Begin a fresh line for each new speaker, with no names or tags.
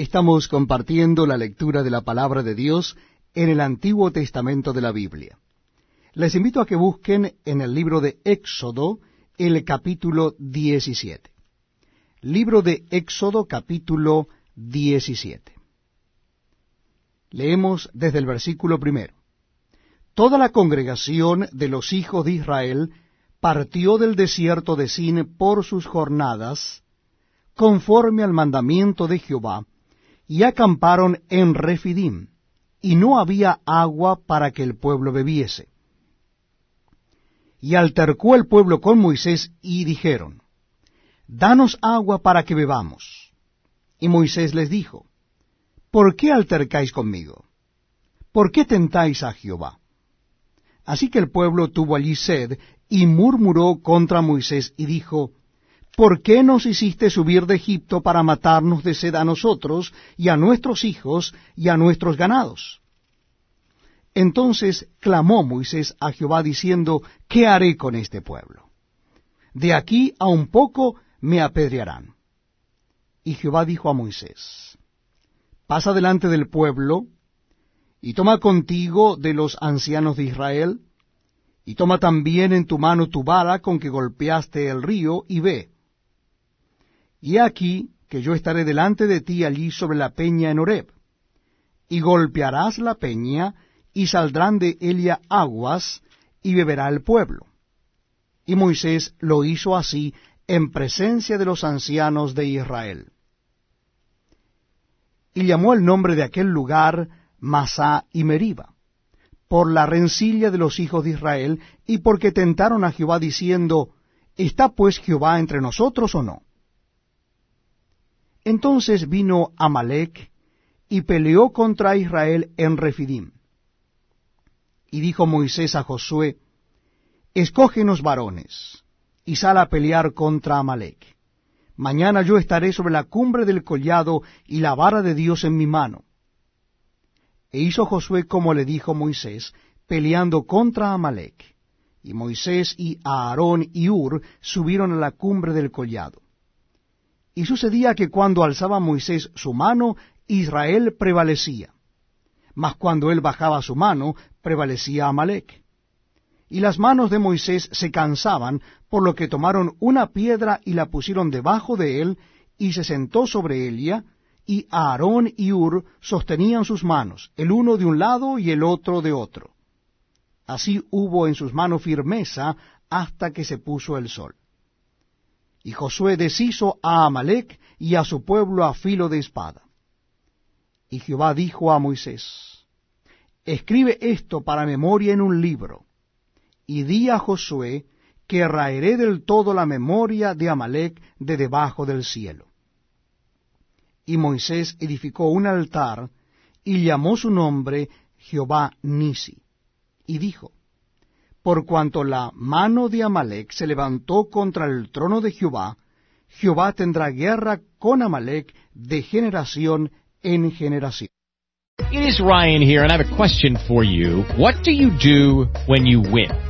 Estamos compartiendo la lectura de la palabra de Dios en el Antiguo Testamento de la Biblia. Les invito a que busquen en el libro de Éxodo el capítulo 17. Libro de Éxodo capítulo 17. Leemos desde el versículo primero. Toda la congregación de los hijos de Israel partió del desierto de Sin por sus jornadas, conforme al mandamiento de Jehová, y acamparon en Refidim, y no había agua para que el pueblo bebiese. Y altercó el pueblo con Moisés y dijeron, Danos agua para que bebamos. Y Moisés les dijo, ¿Por qué altercáis conmigo? ¿Por qué tentáis a Jehová? Así que el pueblo tuvo allí sed y murmuró contra Moisés y dijo, ¿por qué nos hiciste subir de Egipto para matarnos de sed a nosotros y a nuestros hijos y a nuestros ganados? Entonces clamó Moisés a Jehová diciendo, ¿qué haré con este pueblo? De aquí a un poco me apedrearán. Y Jehová dijo a Moisés, pasa delante del pueblo, y toma contigo de los ancianos de Israel, y toma también en tu mano tu vara con que golpeaste el río, y ve. Y aquí que yo estaré delante de ti allí sobre la peña en Horeb, y golpearás la peña, y saldrán de ella aguas, y beberá el pueblo. Y Moisés lo hizo así en presencia de los ancianos de Israel. Y llamó el nombre de aquel lugar Masá y Meriba, por la rencilla de los hijos de Israel, y porque tentaron a Jehová diciendo, ¿Está pues Jehová entre nosotros o no? Entonces vino Amalek y peleó contra Israel en Refidim. Y dijo Moisés a Josué, Escógenos varones, y sal a pelear contra Amalek. Mañana yo estaré sobre la cumbre del collado y la vara de Dios en mi mano. E hizo Josué como le dijo Moisés, peleando contra Amalek. Y Moisés y Aarón y Ur subieron a la cumbre del collado. Y sucedía que cuando alzaba Moisés su mano, Israel prevalecía. Mas cuando él bajaba su mano, prevalecía Amalek. Y las manos de Moisés se cansaban, por lo que tomaron una piedra y la pusieron debajo de él, y se sentó sobre ella, y Aarón y Ur sostenían sus manos, el uno de un lado y el otro de otro. Así hubo en sus manos firmeza hasta que se puso el sol. Y Josué deshizo a Amalek y a su pueblo a filo de espada. Y Jehová dijo a Moisés, Escribe esto para memoria en un libro, y di a Josué que raeré del todo la memoria de Amalek de debajo del cielo. Y Moisés edificó un altar, y llamó su nombre Jehová Nisi, y dijo, por cuanto la mano de Amalek se levantó contra el trono de Jehová, Jehová tendrá guerra con Amalek de generación en generación.
It is Ryan here, and I have a question for you. What do you do when you win?